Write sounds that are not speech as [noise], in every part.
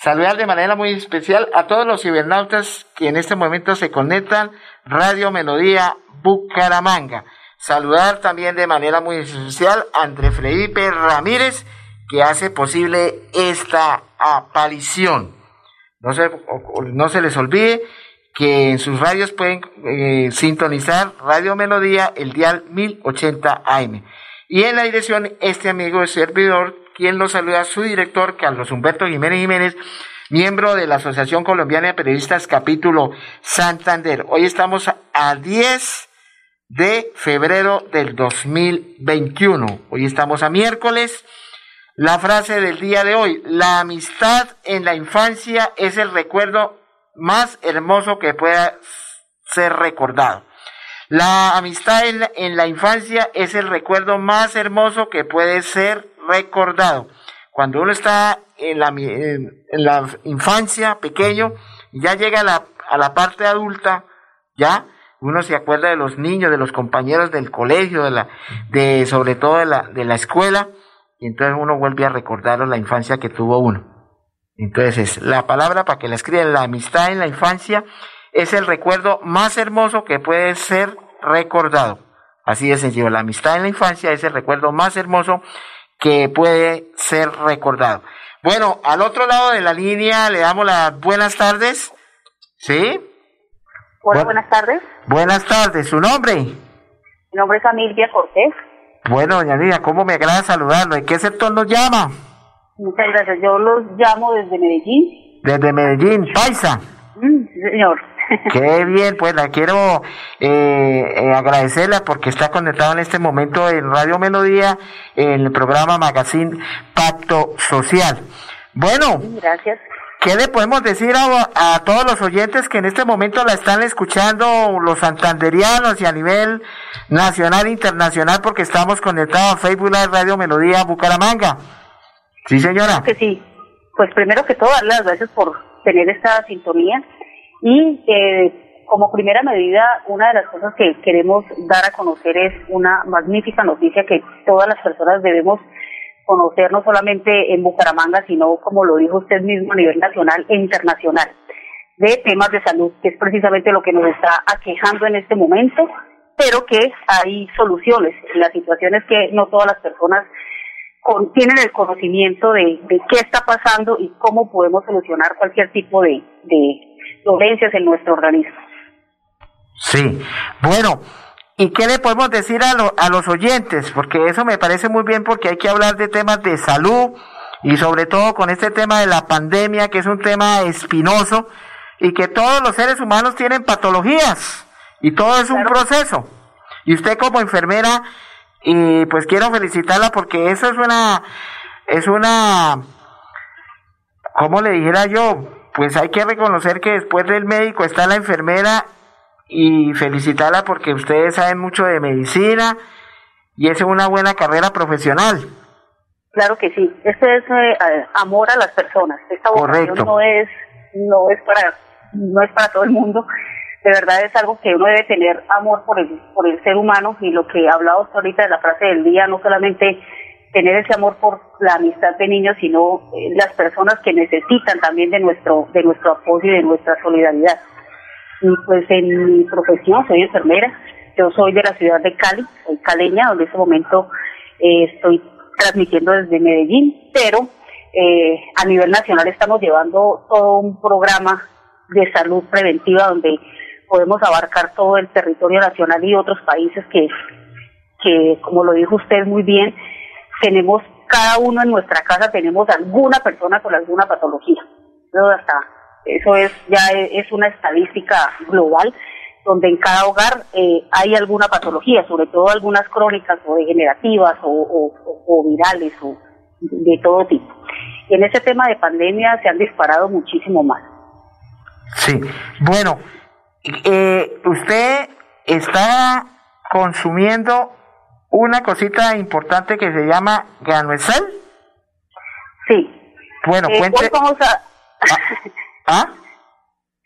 Saludar de manera muy especial a todos los cibernautas que en este momento se conectan Radio Melodía Bucaramanga. Saludar también de manera muy especial a André Felipe Ramírez que hace posible esta aparición. No se, no se les olvide que en sus radios pueden eh, sintonizar Radio Melodía, el dial 1080 AM. Y en la dirección, este amigo servidor, quien lo saluda, su director, Carlos Humberto Jiménez Jiménez, miembro de la Asociación Colombiana de Periodistas, capítulo Santander. Hoy estamos a 10 de febrero del 2021. Hoy estamos a miércoles. La frase del día de hoy, la amistad en la infancia es el recuerdo más hermoso que pueda ser recordado. La amistad en la, infancia es el recuerdo más hermoso que puede ser recordado. Cuando uno está en la, en, la infancia, pequeño, ya llega a la, a la parte adulta, ya uno se acuerda de los niños, de los compañeros del colegio, de la, de, sobre todo de la, de la escuela, y entonces uno vuelve a recordar la infancia que tuvo uno. Entonces, la palabra para que la escriban, la amistad en la infancia es el recuerdo más hermoso que puede ser recordado. Así de sencillo, la amistad en la infancia es el recuerdo más hermoso que puede ser recordado. Bueno, al otro lado de la línea le damos las buenas tardes. ¿Sí? Hola, buenas tardes. Buenas tardes, ¿su nombre? Mi nombre es Amilia Cortés. Bueno, doña Lidia, ¿cómo me agrada saludarlo? ¿En qué sector nos llama? Muchas gracias. Yo los llamo desde Medellín. Desde Medellín, Paisa. Mm, señor. Qué bien, pues la quiero eh, eh, agradecerla porque está conectado en este momento en Radio Melodía, en el programa Magazine Pacto Social. Bueno, gracias. ¿Qué le podemos decir a, a, todos los oyentes que en este momento la están escuchando, los santanderianos y a nivel nacional e internacional, porque estamos conectados a Facebook Live Radio Melodía Bucaramanga? Sí, señora. Que sí. Pues primero que todo, darle las gracias por tener esta sintonía y eh, como primera medida, una de las cosas que queremos dar a conocer es una magnífica noticia que todas las personas debemos conocer, no solamente en Bucaramanga, sino, como lo dijo usted mismo, a nivel nacional e internacional, de temas de salud, que es precisamente lo que nos está aquejando en este momento, pero que hay soluciones. La situación es que no todas las personas tienen el conocimiento de, qué está pasando y cómo podemos solucionar cualquier tipo de, dolencias en nuestro organismo. Sí, bueno, ¿y qué le podemos decir a, a los oyentes? Porque eso me parece muy bien porque hay que hablar de temas de salud y sobre todo con este tema de la pandemia, que es un tema espinoso y que todos los seres humanos tienen patologías y todo es un proceso. Y usted como enfermera y pues quiero felicitarla porque eso es una, es una, como le dijera yo? Pues hay que reconocer que después del médico está la enfermera y felicitarla porque ustedes saben mucho de medicina y es una buena carrera profesional. Claro que sí, este es eh, amor a las personas. Esta vocación no es no es para no es para todo el mundo de verdad es algo que uno debe tener amor por el, por el ser humano y lo que hablado ahorita de la frase del día, no solamente tener ese amor por la amistad de niños, sino eh, las personas que necesitan también de nuestro, de nuestro apoyo y de nuestra solidaridad. Y pues en mi profesión soy enfermera, yo soy de la ciudad de Cali, soy caleña, donde en este momento eh, estoy transmitiendo desde Medellín, pero eh, a nivel nacional estamos llevando todo un programa de salud preventiva donde podemos abarcar todo el territorio nacional y otros países que, que como lo dijo usted muy bien, tenemos cada uno en nuestra casa tenemos alguna persona con alguna patología. Eso es ya es una estadística global donde en cada hogar eh, hay alguna patología, sobre todo algunas crónicas o degenerativas o, o virales o de todo tipo. y en ese tema de pandemia se han disparado muchísimo más. Sí, bueno, eh, usted está consumiendo una cosita importante que se llama Ganuesal. Sí. Bueno, eh, Hoy vamos a... ¿Ah? ¿Ah?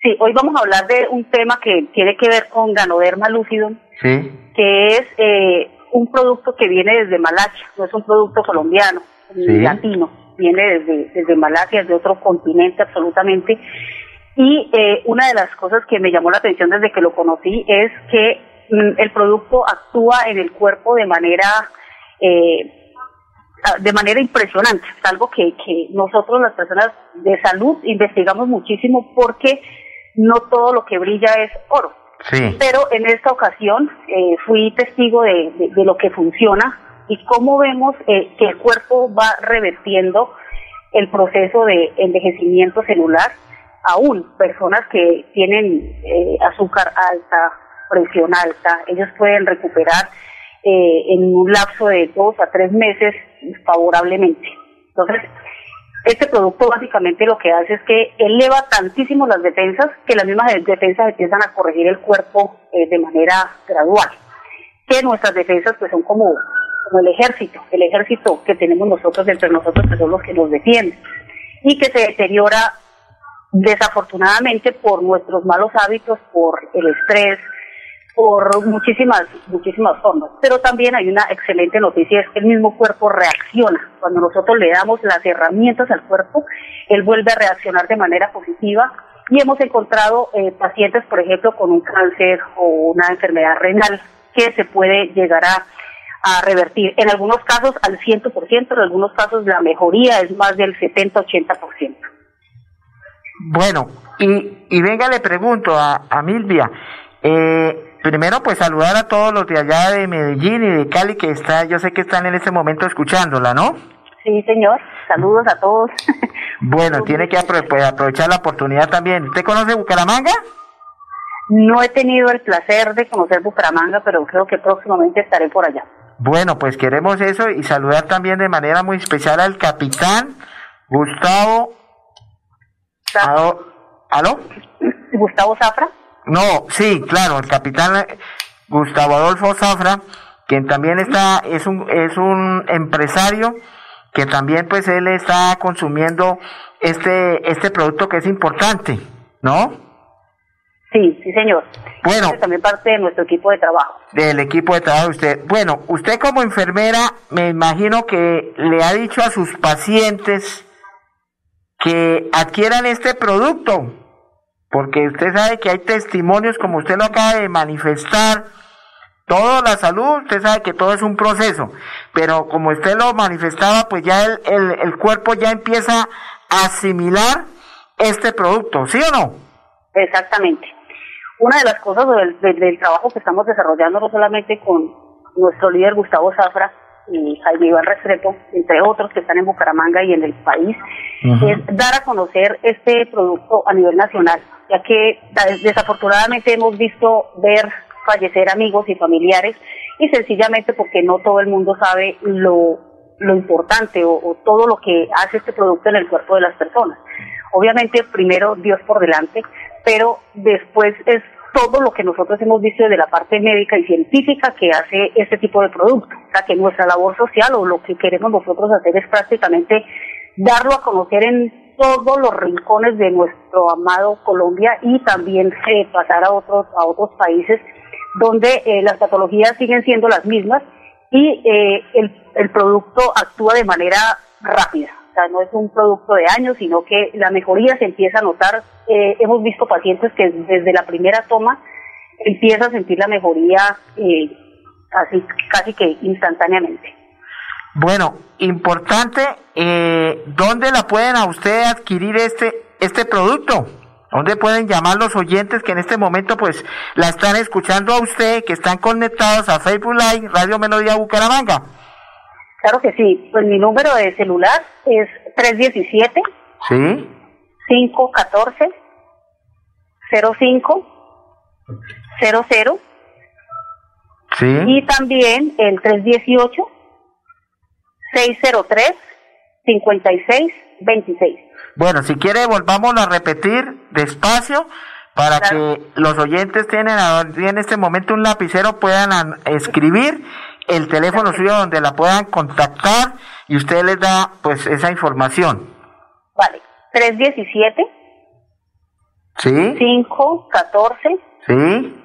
Sí, hoy vamos a hablar de un tema que tiene que ver con Ganoderma lucidum, sí. que es eh, un producto que viene desde Malasia, no es un producto colombiano, latino, viene desde, desde Malasia, desde otro continente absolutamente. Y eh, una de las cosas que me llamó la atención desde que lo conocí es que el producto actúa en el cuerpo de manera eh, de manera impresionante. Es algo que, que nosotros, las personas de salud, investigamos muchísimo porque no todo lo que brilla es oro. Sí. Pero en esta ocasión eh, fui testigo de, de, lo que funciona y cómo vemos eh, que el cuerpo va revertiendo el proceso de envejecimiento celular. Aún personas que tienen eh, azúcar alta, presión alta, ellos pueden recuperar eh, en un lapso de dos a tres meses favorablemente. Entonces, este producto básicamente lo que hace es que eleva tantísimo las defensas que las mismas defensas empiezan a corregir el cuerpo eh, de manera gradual. Que nuestras defensas pues son como, como el ejército, el ejército que tenemos nosotros entre nosotros que son los que nos defienden y que se deteriora desafortunadamente por nuestros malos hábitos, por el estrés, por muchísimas, muchísimas formas. Pero también hay una excelente noticia, es que el mismo cuerpo reacciona. Cuando nosotros le damos las herramientas al cuerpo, él vuelve a reaccionar de manera positiva. Y hemos encontrado eh, pacientes, por ejemplo, con un cáncer o una enfermedad renal que se puede llegar a, revertir. En algunos casos al 100%, en algunos casos la mejoría es más del 70-80%. Bueno, y, y venga, le pregunto a, a Milvia, eh, primero pues saludar a todos los de allá de Medellín y de Cali que está, yo sé que están en este momento escuchándola, ¿no? Sí, señor. Saludos a todos. [laughs] Bueno, tiene que pues, aprovechar la oportunidad también. ¿Usted conoce Bucaramanga? No he tenido el placer de conocer Bucaramanga, pero creo que próximamente estaré por allá. Bueno, pues queremos eso y saludar también de manera muy especial al capitán Gustavo. ¿Aló? Gustavo Zafra. No, sí, claro, el capitán Gustavo Adolfo Zafra, quien también está, es un, es un empresario que también pues él está consumiendo este, este producto que es importante, ¿no? Sí, sí señor. Bueno. Es también parte de nuestro equipo de trabajo. Del equipo de trabajo de usted. Bueno, usted como enfermera me imagino que le ha dicho a sus pacientes que adquieran este producto porque usted sabe que hay testimonios, como usted lo acaba de manifestar, toda la salud, usted sabe que todo es un proceso, pero como usted lo manifestaba, pues ya el, el, cuerpo ya empieza a asimilar este producto, ¿sí o no? Exactamente. Una de las cosas del, del, trabajo que estamos desarrollando, no solamente con nuestro líder Gustavo Zafra y Jaime Iván Restrepo, entre otros que están en Bucaramanga y en el país, es dar a conocer este producto a nivel nacional ya que desafortunadamente hemos visto ver fallecer amigos y familiares y sencillamente porque no todo el mundo sabe lo, lo importante o, todo lo que hace este producto en el cuerpo de las personas. Obviamente primero Dios por delante, pero después es todo lo que nosotros hemos visto de la parte médica y científica que hace este tipo de producto. O sea, que nuestra labor social o lo que queremos nosotros hacer es prácticamente darlo a conocer en todos los rincones de nuestro amado Colombia y también eh, pasar a otros a otros países donde eh, las patologías siguen siendo las mismas y eh, el, el producto actúa de manera rápida. O sea, no es un producto de años, sino que la mejoría se empieza a notar. hemos visto pacientes que desde la primera toma empieza a sentir la mejoría así casi que instantáneamente. Bueno, importante, eh, ¿dónde la pueden a usted adquirir este, este producto? ¿Dónde pueden llamar los oyentes que en este momento pues la están escuchando a usted, que están conectados a Facebook Live, Radio Melodía Bucaramanga? Claro que sí, pues mi número de celular es 317 ¿Sí? 514 05 00 Sí. Y también el 318 603-56 26. Bueno, si quiere volvamos a repetir despacio para que los oyentes tienen en este momento un lapicero puedan escribir el teléfono suyo donde la puedan contactar y usted les da pues esa información. Vale, 317 Sí. 514 Sí.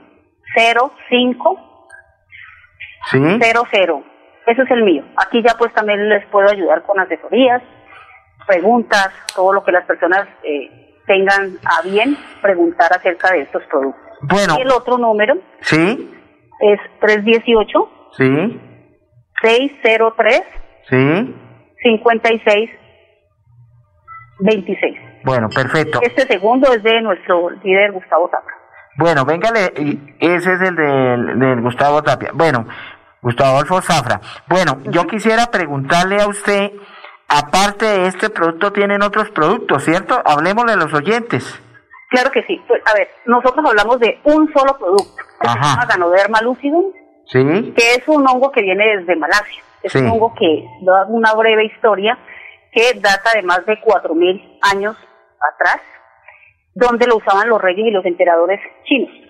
05 Sí. 00. Ese es el mío. Aquí ya pues también les puedo ayudar con asesorías, preguntas, todo lo que las personas eh, tengan a bien preguntar acerca de estos productos. Bueno. Y el otro número Sí. es 318 Sí. 603 Sí. 56 26. Bueno, perfecto. Este segundo es de nuestro líder Gustavo Tapia. Bueno, véngale, y ese es el del, del Gustavo Tapia. Bueno, Gustavo Adolfo Zafra. Bueno, yo quisiera preguntarle a usted, aparte de este producto, tienen otros productos, ¿cierto? Hablemos de los oyentes. Claro que sí. Pues, a ver, nosotros hablamos de un solo producto. Que se llama Ganoderma lucidum. Sí. Que es un hongo que viene desde Malasia. Es un hongo que da una breve historia que data de más de 4.000 años atrás, donde lo usaban los reyes y los emperadores chinos.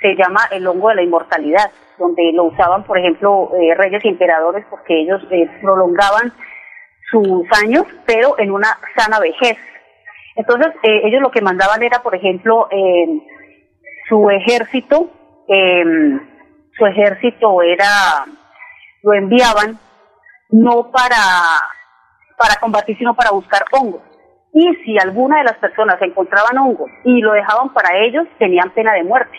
Se llama el hongo de la inmortalidad, donde lo usaban, por ejemplo, eh, reyes y emperadores porque ellos eh, prolongaban sus años, pero en una sana vejez. Entonces, eh, ellos lo que mandaban era, por ejemplo, su ejército, em, su ejército era, lo enviaban no para, para combatir, sino para buscar hongos. Y si alguna de las personas encontraban hongos y lo dejaban para ellos, tenían pena de muerte,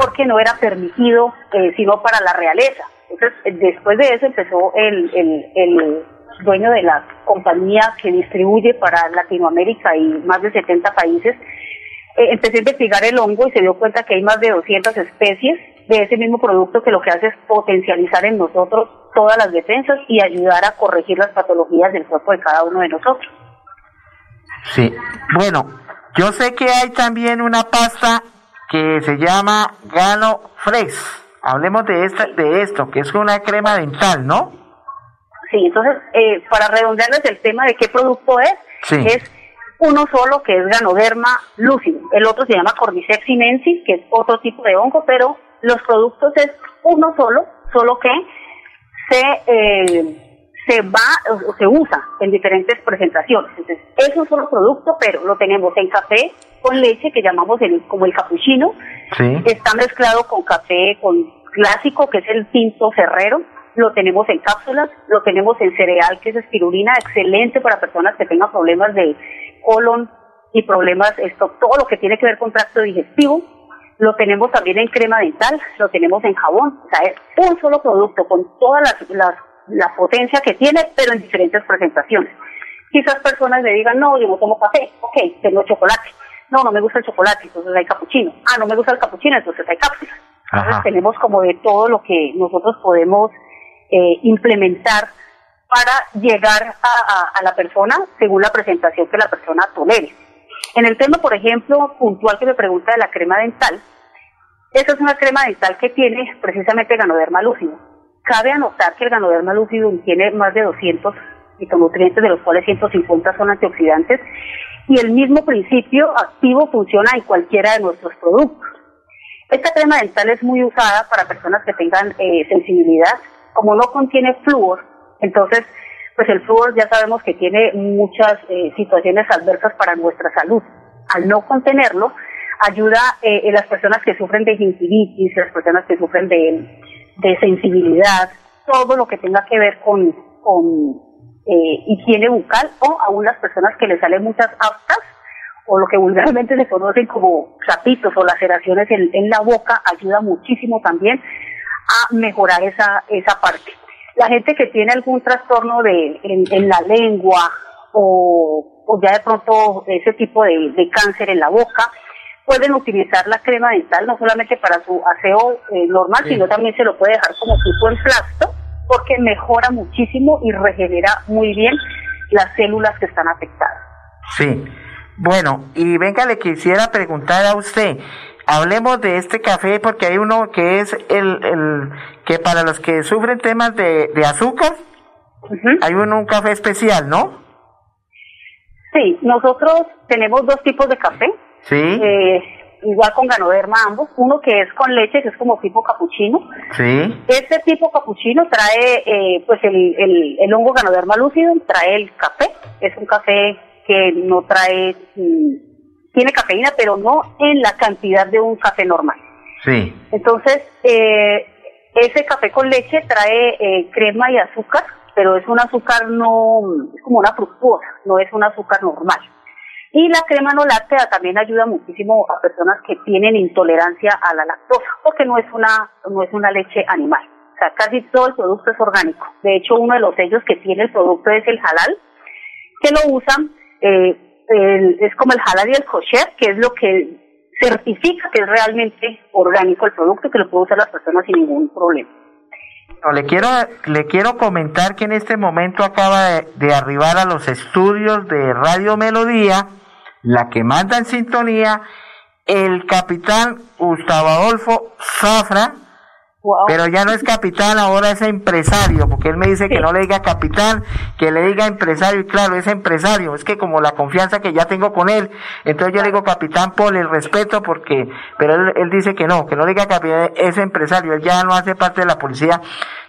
porque no era permitido eh, sino para la realeza. Entonces, eh, después de eso empezó el, el, el dueño de la compañía que distribuye para Latinoamérica y más de 70 países, eh, empezó a investigar el hongo y se dio cuenta que hay más de 200 especies de ese mismo producto que lo que hace es potencializar en nosotros todas las defensas y ayudar a corregir las patologías del cuerpo de cada uno de nosotros. Sí, bueno, yo sé que hay también una pasta que se llama Gano Fresh. Hablemos de, esta, de esto, que es una crema dental, ¿no? Sí, entonces, eh, para redondearles el tema de qué producto es, es uno solo que es Ganoderma lucido, el otro se llama Cordyceps sinensis, que es otro tipo de hongo, pero los productos es uno solo, solo que se... Eh, se va o se usa en diferentes presentaciones. Entonces, es un solo producto, pero lo tenemos en café con leche, que llamamos el, como el capuchino. Está mezclado con café con clásico, que es el tinto ferrero. Lo tenemos en cápsulas, lo tenemos en cereal, que es espirulina, excelente para personas que tengan problemas de colon y problemas, esto, todo lo que tiene que ver con tracto digestivo. Lo tenemos también en crema dental, lo tenemos en jabón. O sea, es un solo producto con todas las, las la potencia que tiene, pero en diferentes presentaciones. Quizás personas me digan, no, yo no tomo café, ok, tengo chocolate. No, no me gusta el chocolate, entonces hay capuchino. Ah, no me gusta el capuchino, entonces hay cápsulas. Entonces tenemos como de todo lo que nosotros podemos eh, implementar para llegar a, a, la persona según la presentación que la persona tolere. En el tema, por ejemplo, puntual que me pregunta de la crema dental, esa es una crema dental que tiene precisamente ganoderma lúcido Cabe anotar que el Ganoderma lucidum tiene más de 200 fitonutrientes, de los cuales 150 son antioxidantes, y el mismo principio activo funciona en cualquiera de nuestros productos. Esta crema dental es muy usada para personas que tengan eh, sensibilidad. Como no contiene flúor, entonces, pues el flúor ya sabemos que tiene muchas eh, situaciones adversas para nuestra salud. Al no contenerlo, ayuda eh, las personas que sufren de gingivitis, las personas que sufren de de sensibilidad, todo lo que tenga que ver con, con eh, higiene bucal o aún las personas que les salen muchas aftas o lo que vulgarmente se conocen como chapitos o laceraciones en, en la boca ayuda muchísimo también a mejorar esa, esa parte. La gente que tiene algún trastorno de, en, la lengua o, o, ya de pronto ese tipo de, de cáncer en la boca, pueden utilizar la crema dental no solamente para su aseo eh, normal, sino también se lo puede dejar como tipo en plasto, porque mejora muchísimo y regenera muy bien las células que están afectadas. Sí. Bueno, y venga, le quisiera preguntar a usted, hablemos de este café porque hay uno que es el, el que para los que sufren temas de, azúcar, hay uno, un café especial, ¿no? Sí, nosotros tenemos dos tipos de café. Sí. Eh, igual con ganoderma ambos. Uno que es con leche, que es como tipo capuchino. Sí. Este tipo capuchino trae, eh, pues el, el, el, hongo ganoderma lúcido, trae el café. Es un café que no trae, mm, tiene cafeína, pero no en la cantidad de un café normal. Sí. Entonces, eh, ese café con leche trae eh, crema y azúcar, pero es un azúcar no, es como una fructuosa, no es un azúcar normal. Y la crema no láctea también ayuda muchísimo a personas que tienen intolerancia a la lactosa, porque no es una, no es una leche animal. O sea, casi todo el producto es orgánico. De hecho, uno de los sellos que tiene el producto es el halal, que lo usan, eh, es como el halal y el kosher, que es lo que certifica que es realmente orgánico el producto, que lo puede usar las personas sin ningún problema. No, le quiero le quiero comentar que en este momento acaba de, de arribar a los estudios de Radio Melodía la que manda en sintonía, el capitán Gustavo Adolfo Zafra, pero ya no es capitán, ahora es empresario, porque él me dice que no le diga capitán, que le diga empresario, y claro, es empresario, es que como la confianza que ya tengo con él, entonces yo le digo capitán por el respeto, porque, pero él, él dice que no, que no le diga capitán, es empresario, él ya no hace parte de la policía,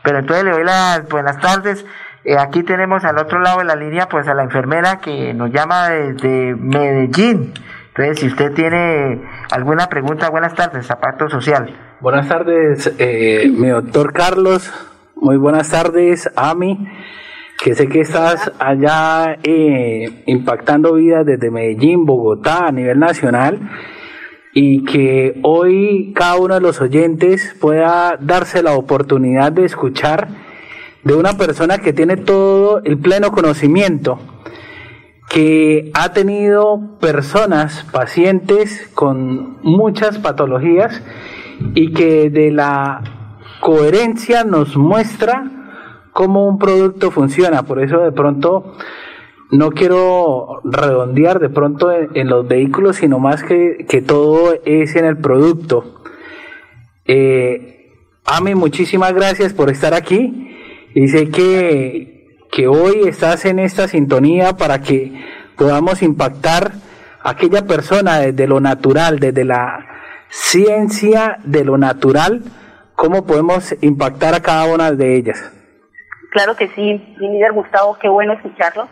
pero entonces le doy las buenas tardes, eh, aquí tenemos al otro lado de la línea pues a la enfermera que nos llama desde Medellín. Entonces, si usted tiene alguna pregunta, buenas tardes, Zapato Social. Buenas tardes, eh, mi doctor Carlos. Muy buenas tardes, Ami, que sé que estás allá eh, impactando vidas desde Medellín, Bogotá, a nivel nacional, y que hoy cada uno de los oyentes pueda darse la oportunidad de escuchar de una persona que tiene todo el pleno conocimiento, que ha tenido personas, pacientes con muchas patologías y que de la coherencia nos muestra cómo un producto funciona. Por eso de pronto no quiero redondear de pronto en, los vehículos, sino más que, que, todo es en el producto. Eh, Ami, muchísimas gracias por estar aquí Dice que, que hoy estás en esta sintonía para que podamos impactar a aquella persona desde lo natural, desde la ciencia de lo natural, cómo podemos impactar a cada una de ellas. Claro que sí, mi líder Gustavo, qué bueno escucharlo.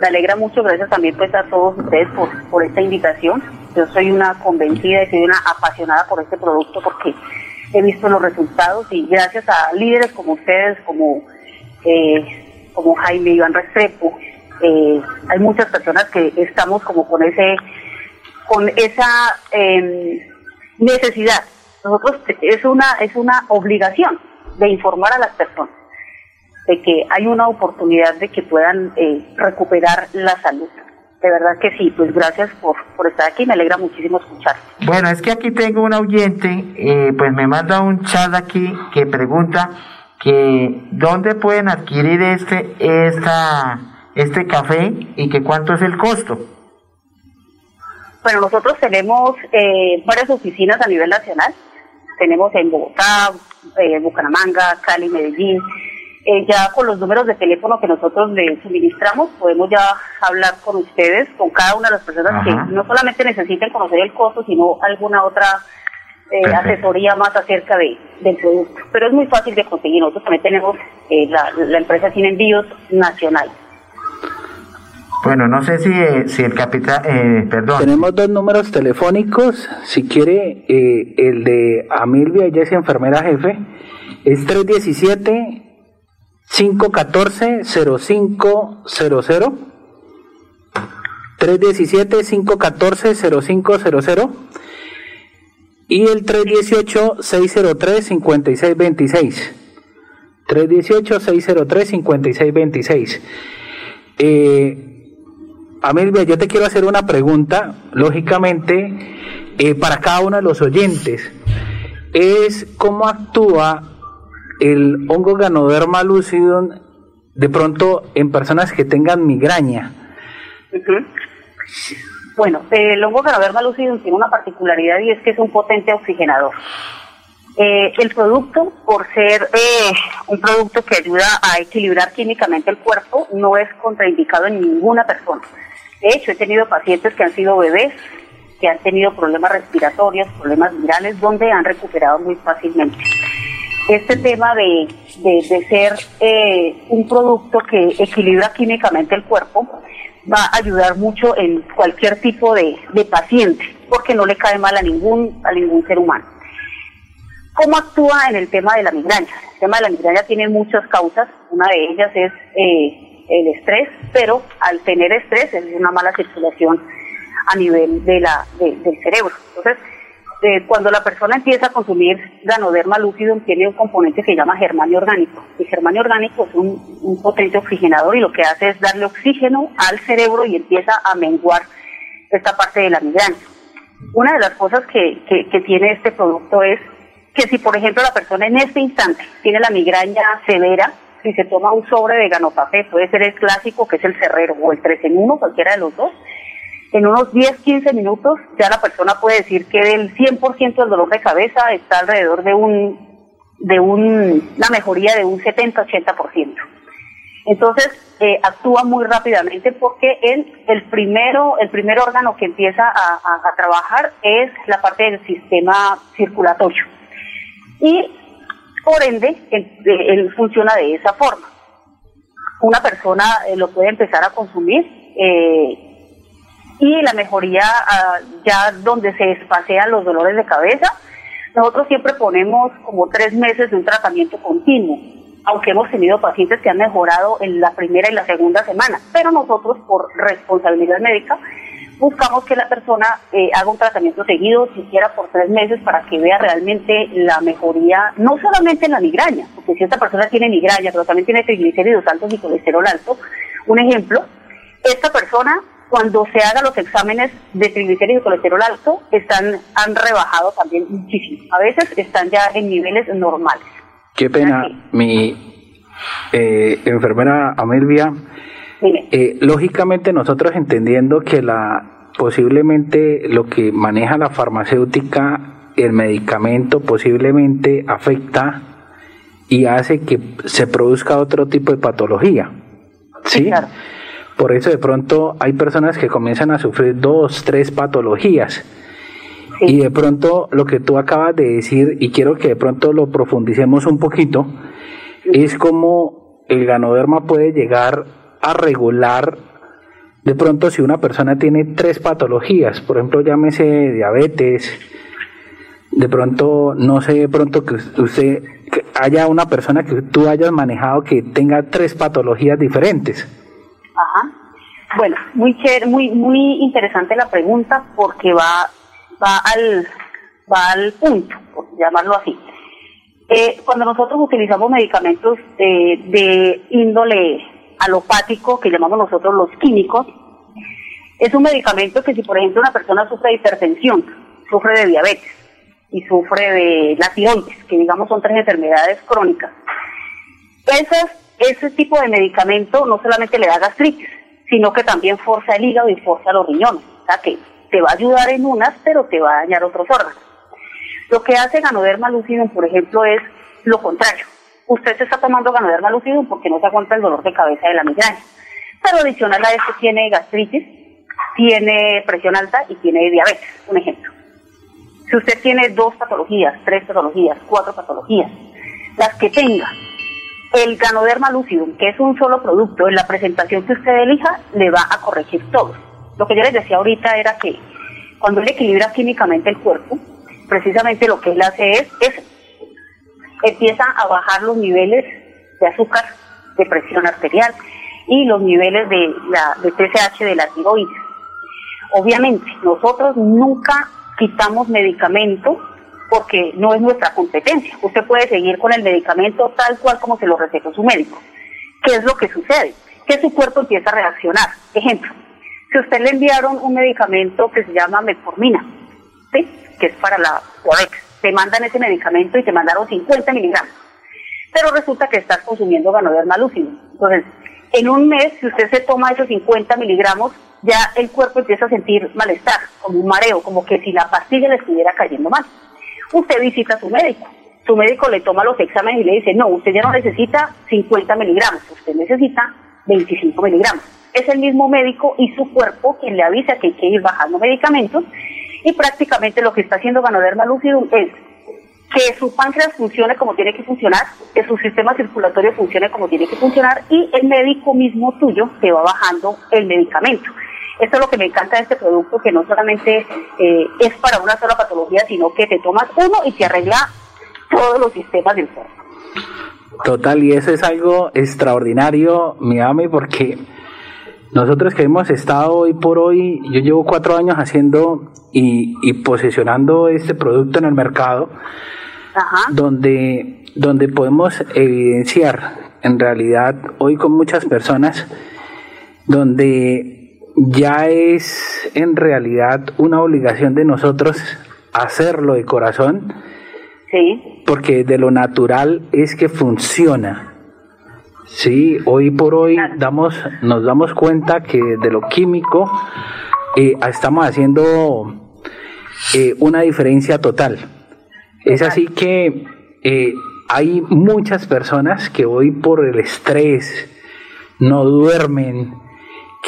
Me alegra mucho, gracias también pues a todos ustedes por, por esta invitación. Yo soy una convencida y soy una apasionada por este producto porque he visto los resultados y gracias a líderes como ustedes, como eh, como Jaime Iván Restrepo, eh, hay muchas personas que estamos como con ese, con esa em, necesidad. Nosotros es una es una obligación de informar a las personas de que hay una oportunidad de que puedan eh, recuperar la salud. De verdad que sí, pues gracias por, por estar aquí, me alegra muchísimo escuchar. Bueno, es que aquí tengo un oyente, eh, pues me manda un chat aquí que pregunta que dónde pueden adquirir este, esta, este café y que cuánto es el costo. Bueno, nosotros tenemos eh, varias oficinas a nivel nacional. Tenemos en Bogotá, eh, Bucaramanga, Cali, Medellín. Eh, ya con los números de teléfono que nosotros le suministramos, podemos ya hablar con ustedes, con cada una de las personas que no solamente necesiten conocer el costo, sino alguna otra eh, asesoría más acerca de, del producto. Pero es muy fácil de conseguir. Nosotros también tenemos eh, la, la, empresa sin envíos nacional. Bueno, no sé si, eh, si el capitán, eh, perdón. Tenemos dos números telefónicos. Si quiere, eh, el de Amilvia, ella es enfermera jefe, es 317 514 0500 317 514 0500 y el 318-603-5626. 318-603-5626. Eh, Amelvia, yo te quiero hacer una pregunta, lógicamente, eh, para cada uno de los oyentes. Es cómo actúa el hongo Ganoderma lucidum de pronto en personas que tengan migraña. Bueno, el hongo Canoderma lucidum tiene una particularidad y es que es un potente oxigenador. Eh, el producto, por ser eh, un producto que ayuda a equilibrar químicamente el cuerpo, no es contraindicado en ninguna persona. De hecho, he tenido pacientes que han sido bebés, que han tenido problemas respiratorios, problemas virales, donde han recuperado muy fácilmente. Este tema de, de, ser eh, un producto que equilibra químicamente el cuerpo va a ayudar mucho en cualquier tipo de, de paciente, porque no le cae mal a ningún, a ningún ser humano. ¿Cómo actúa en el tema de la migraña? El tema de la migraña tiene muchas causas. Una de ellas es eh, el estrés, pero al tener estrés es una mala circulación a nivel de la, del cerebro. Entonces, eh, cuando la persona empieza a consumir ganoderma lúcido, tiene un componente que se llama germanio orgánico. El germanio orgánico es un, potente oxigenador y lo que hace es darle oxígeno al cerebro y empieza a menguar esta parte de la migraña. Una de las cosas que, que tiene este producto es que si, por ejemplo, la persona en este instante tiene la migraña severa, si se toma un sobre de ganopapé, puede ser el clásico, que es el cerrero, o el 3 en 1, cualquiera de los dos, en unos 10, 15 minutos ya la persona puede decir que del 100% del dolor de cabeza está alrededor de un de un, una mejoría de un 70-80%. Entonces, eh, actúa muy rápidamente porque el, el, primero, el primer órgano que empieza a, a trabajar es la parte del sistema circulatorio y por ende él, funciona de esa forma. Una persona eh, lo puede empezar a consumir eh, y la mejoría ah, ya donde se espacean los dolores de cabeza, nosotros siempre ponemos como tres meses de un tratamiento continuo, aunque hemos tenido pacientes que han mejorado en la primera y la segunda semana, pero nosotros por responsabilidad médica buscamos que la persona eh, haga un tratamiento seguido, siquiera por tres meses, para que vea realmente la mejoría, no solamente en la migraña, porque si esta persona tiene migraña, pero también tiene triglicéridos altos y colesterol alto, un ejemplo, esta persona cuando se haga los exámenes de triglicéridos y colesterol alto, están, han rebajado también muchísimo. A veces están ya en niveles normales. Qué pena, mi eh, enfermera Amelvia. Eh, lógicamente nosotros entendiendo que la posiblemente lo que maneja la farmacéutica, el medicamento posiblemente afecta y hace que se produzca otro tipo de patología. ¿Sí? Por eso de pronto hay personas que comienzan a sufrir dos, tres patologías. Y de pronto lo que tú acabas de decir, y quiero que de pronto lo profundicemos un poquito, es como el ganoderma puede llegar a regular de pronto si una persona tiene tres patologías, por ejemplo, llámese diabetes, de pronto, no sé, de pronto que usted haya una persona que tú hayas manejado que tenga tres patologías diferentes. Ajá. Bueno, muy muy muy interesante la pregunta porque va va al va al punto, por llamarlo así. Eh, cuando nosotros utilizamos medicamentos eh, de índole alopático, que llamamos nosotros los químicos, es un medicamento que si por ejemplo una persona sufre de hipertensión, sufre de diabetes y sufre de la que digamos son tres enfermedades crónicas, ese tipo de medicamento no solamente le da gastritis, sino que también forza el hígado y forza los riñones. O sea que te va a ayudar en unas, pero te va a dañar otros órganos. Lo que hace Ganoderma lucidum, por ejemplo, es lo contrario usted se está tomando ganoderma lucidum porque no se aguanta el dolor de cabeza de la migraña. Pero adicional a esto tiene gastritis, tiene presión alta y tiene diabetes, un ejemplo. Si usted tiene dos patologías, tres patologías, cuatro patologías, las que tenga el ganoderma lucidum, que es un solo producto, en la presentación que usted elija, le va a corregir todo. Lo que yo les decía ahorita era que cuando él equilibra químicamente el cuerpo, precisamente lo que él hace es, es empieza a bajar los niveles de azúcar, de presión arterial y los niveles de, la, de TSH de la tiroides. Obviamente, nosotros nunca quitamos medicamento porque no es nuestra competencia. Usted puede seguir con el medicamento tal cual como se lo recetó su médico. ¿Qué es lo que sucede? Que su cuerpo empieza a reaccionar. Ejemplo, si usted le enviaron un medicamento que se llama metformina, ¿sí? que es para la Corex, te mandan ese medicamento y te mandaron 50 miligramos. Pero resulta que estás consumiendo ganoderma lúcido. Entonces, en un mes, si usted se toma esos 50 miligramos, ya el cuerpo empieza a sentir malestar, como un mareo, como que si la pastilla le estuviera cayendo mal. Usted visita a su médico. Su médico le toma los exámenes y le dice, no, usted ya no necesita 50 miligramos, usted necesita 25 miligramos. es el mismo médico y su cuerpo quien le avisa que hay que ir bajando medicamentos y prácticamente lo que está haciendo Ganoderma Lucidum es que su páncreas funcione como tiene que funcionar, que su sistema circulatorio funcione como tiene que funcionar y el médico mismo tuyo te va bajando el medicamento. Esto es lo que me encanta de este producto, que no solamente eh, es para una sola patología, sino que te tomas uno y te arregla todos los sistemas del cuerpo. Total, y eso es algo extraordinario, Miami, porque nosotros que hemos estado hoy por hoy, yo llevo cuatro años haciendo y, y posicionando este producto en el mercado, donde donde podemos evidenciar en realidad hoy con muchas personas donde ya es en realidad una obligación de nosotros hacerlo de corazón. Sí. porque de lo natural es que funciona. Sí hoy por hoy damos nos damos cuenta que de lo químico eh, estamos haciendo eh, una diferencia total. Es así que eh, hay muchas personas que hoy por el estrés no duermen,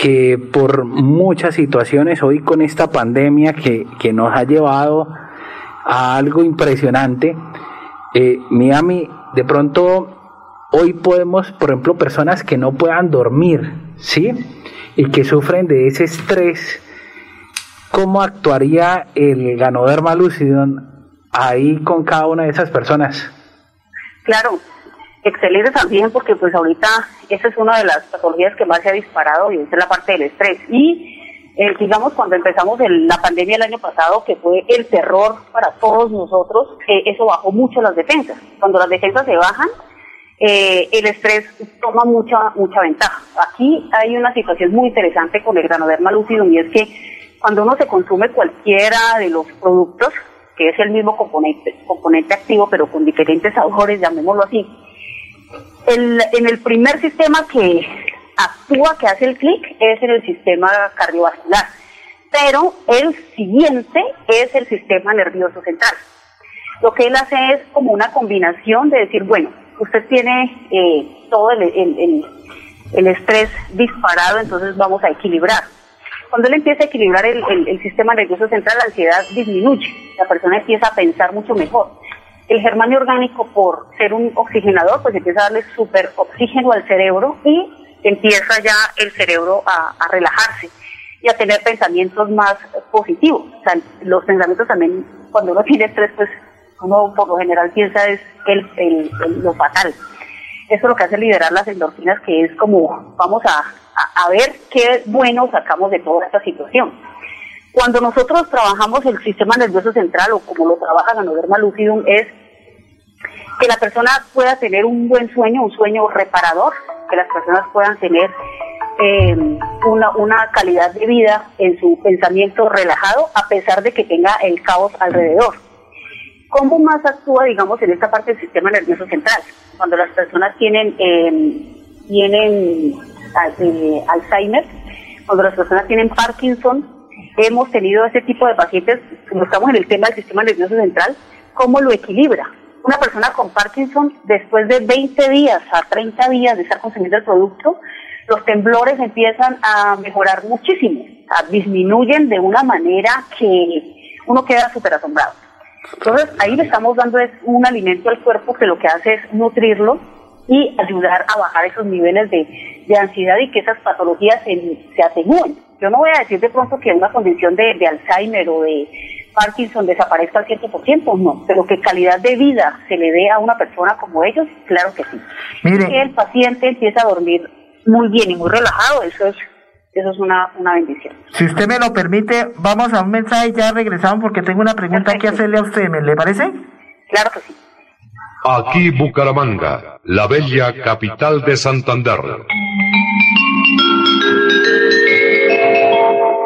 que por muchas situaciones hoy con esta pandemia que, nos ha llevado a algo impresionante, eh, Miami, de pronto hoy podemos, por ejemplo, personas que no puedan dormir, ¿sí? Y que sufren de ese estrés, ¿cómo actuaría el Ganoderma Lucidon ahí con cada una de esas personas? Claro, excelente también porque pues ahorita esa es una de las patologías que más se ha disparado y es la parte del estrés. Y eh, digamos cuando empezamos la pandemia el año pasado, que fue el terror para todos nosotros, eh, eso bajó mucho las defensas. Cuando las defensas se bajan, eh, el estrés toma mucha mucha ventaja. Aquí hay una situación muy interesante con el granoderma lúcido y es que cuando uno se consume cualquiera de los productos, que es el mismo componente, componente activo, pero con diferentes sabores, llamémoslo así. El, en el primer sistema que actúa, que hace el clic, es en el sistema cardiovascular, pero el siguiente es el sistema nervioso central. Lo que él hace es como una combinación de decir, bueno, usted tiene eh, todo el, el, el estrés disparado, entonces vamos a equilibrar cuando él empieza a equilibrar el, sistema nervioso central, la ansiedad disminuye, la persona empieza a pensar mucho mejor. El germanio orgánico, por ser un oxigenador, pues empieza a darle super oxígeno al cerebro y empieza ya el cerebro a, relajarse y a tener pensamientos más positivos. O sea, los pensamientos también, cuando uno tiene estrés, pues uno por lo general piensa es el, lo fatal. Eso es lo que hace liderar las endorfinas, que es como vamos a a, ver qué bueno sacamos de toda esta situación. Cuando nosotros trabajamos el sistema nervioso central o como lo trabaja Ganoderma Lucidum es que la persona pueda tener un buen sueño, un sueño reparador, que las personas puedan tener em, una, una calidad de vida en su pensamiento relajado a pesar de que tenga el caos alrededor. ¿Cómo más actúa, digamos, en esta parte del sistema nervioso central? Cuando las personas tienen, eh, tienen eh, Alzheimer, cuando las personas tienen Parkinson, hemos tenido ese tipo de pacientes, como estamos en el tema del sistema nervioso central, ¿cómo lo equilibra? Una persona con Parkinson, después de 20 días a 30 días de estar consumiendo el producto, los temblores empiezan a mejorar muchísimo, disminuyen de una manera que uno queda súper asombrado. Entonces, ahí le estamos dando es un alimento al cuerpo que lo que hace es nutrirlo y ayudar a bajar esos niveles de, ansiedad y que esas patologías se, atenúen. Yo no voy a decir de pronto que una condición de, de Alzheimer o de Parkinson desaparezca al 100%, no, pero que calidad de vida se le dé a una persona como ellos, claro que sí. Mire, que el paciente empieza a dormir muy bien y muy relajado, eso es eso es una, una bendición. Si usted me lo permite, vamos a un mensaje y ya regresamos porque tengo una pregunta que hacerle a usted, ¿me le parece? Claro que sí. Aquí Bucaramanga, la bella capital de Santander.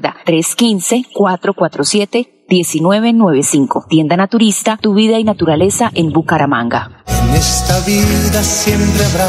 315-447-1995. Tienda Naturista, tu vida y naturaleza en Bucaramanga. En esta vida siempre habrá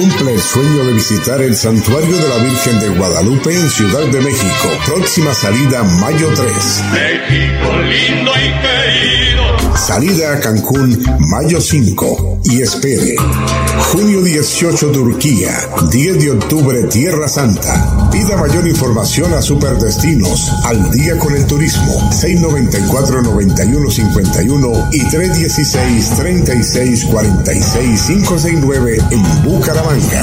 Cumple el sueño de visitar el Santuario de la Virgen de Guadalupe en Ciudad de México. Próxima salida mayo 3. México lindo y querido. Salida a Cancún mayo 5. Y espere. Junio 18 Turquía. 10 de octubre Tierra Santa. Pida mayor información a Superdestinos. Al día con el turismo. 694-9151 y 316-3646-569 en Bucaramanga.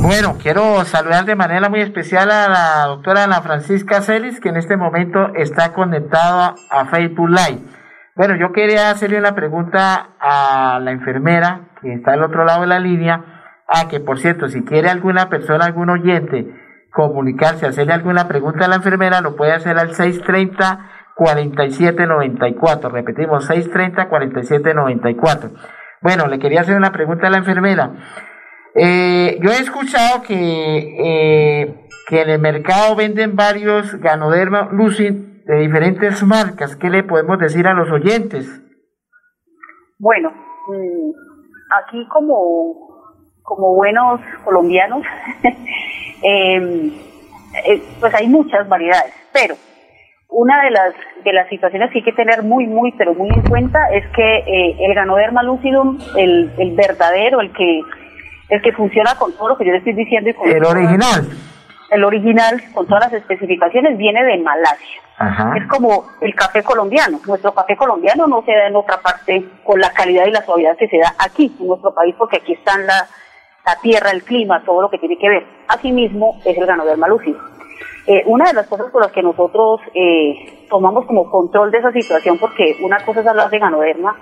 Bueno, quiero saludar de manera muy especial a la doctora Ana Francisca Celis, que en este momento está conectada a Facebook Live. Bueno, yo quería hacerle una pregunta a la enfermera que está al otro lado de la línea. Ah, que por cierto, si quiere alguna persona, algún oyente comunicarse, hacerle alguna pregunta a la enfermera, lo puede hacer al 630 4794. Repetimos, 630 4794. Bueno, le quería hacer una pregunta a la enfermera. Eh, yo he escuchado que, eh, que en el mercado venden varios Ganoderma Lucid de diferentes marcas. ¿Qué le podemos decir a los oyentes? Bueno, mm, aquí como, como buenos colombianos, [laughs] em, eh, pues hay muchas variedades, pero una de las de las situaciones que hay que tener muy muy pero muy en cuenta es que eh, el Ganoderma lucidum el, el verdadero el que el que funciona con todo lo que yo le estoy diciendo. Y el original. El original, con todas las especificaciones, viene de Malasia. Es como el café colombiano. Nuestro café colombiano no se da en otra parte con la calidad y la suavidad que se da aquí, en nuestro país, porque aquí están la, la tierra, el clima, todo lo que tiene que ver. Asimismo, es el ganado del malúcido. Eh, una de las cosas con las que nosotros eh, tomamos como control de esa situación, porque una cosa es hablar de ganoderma,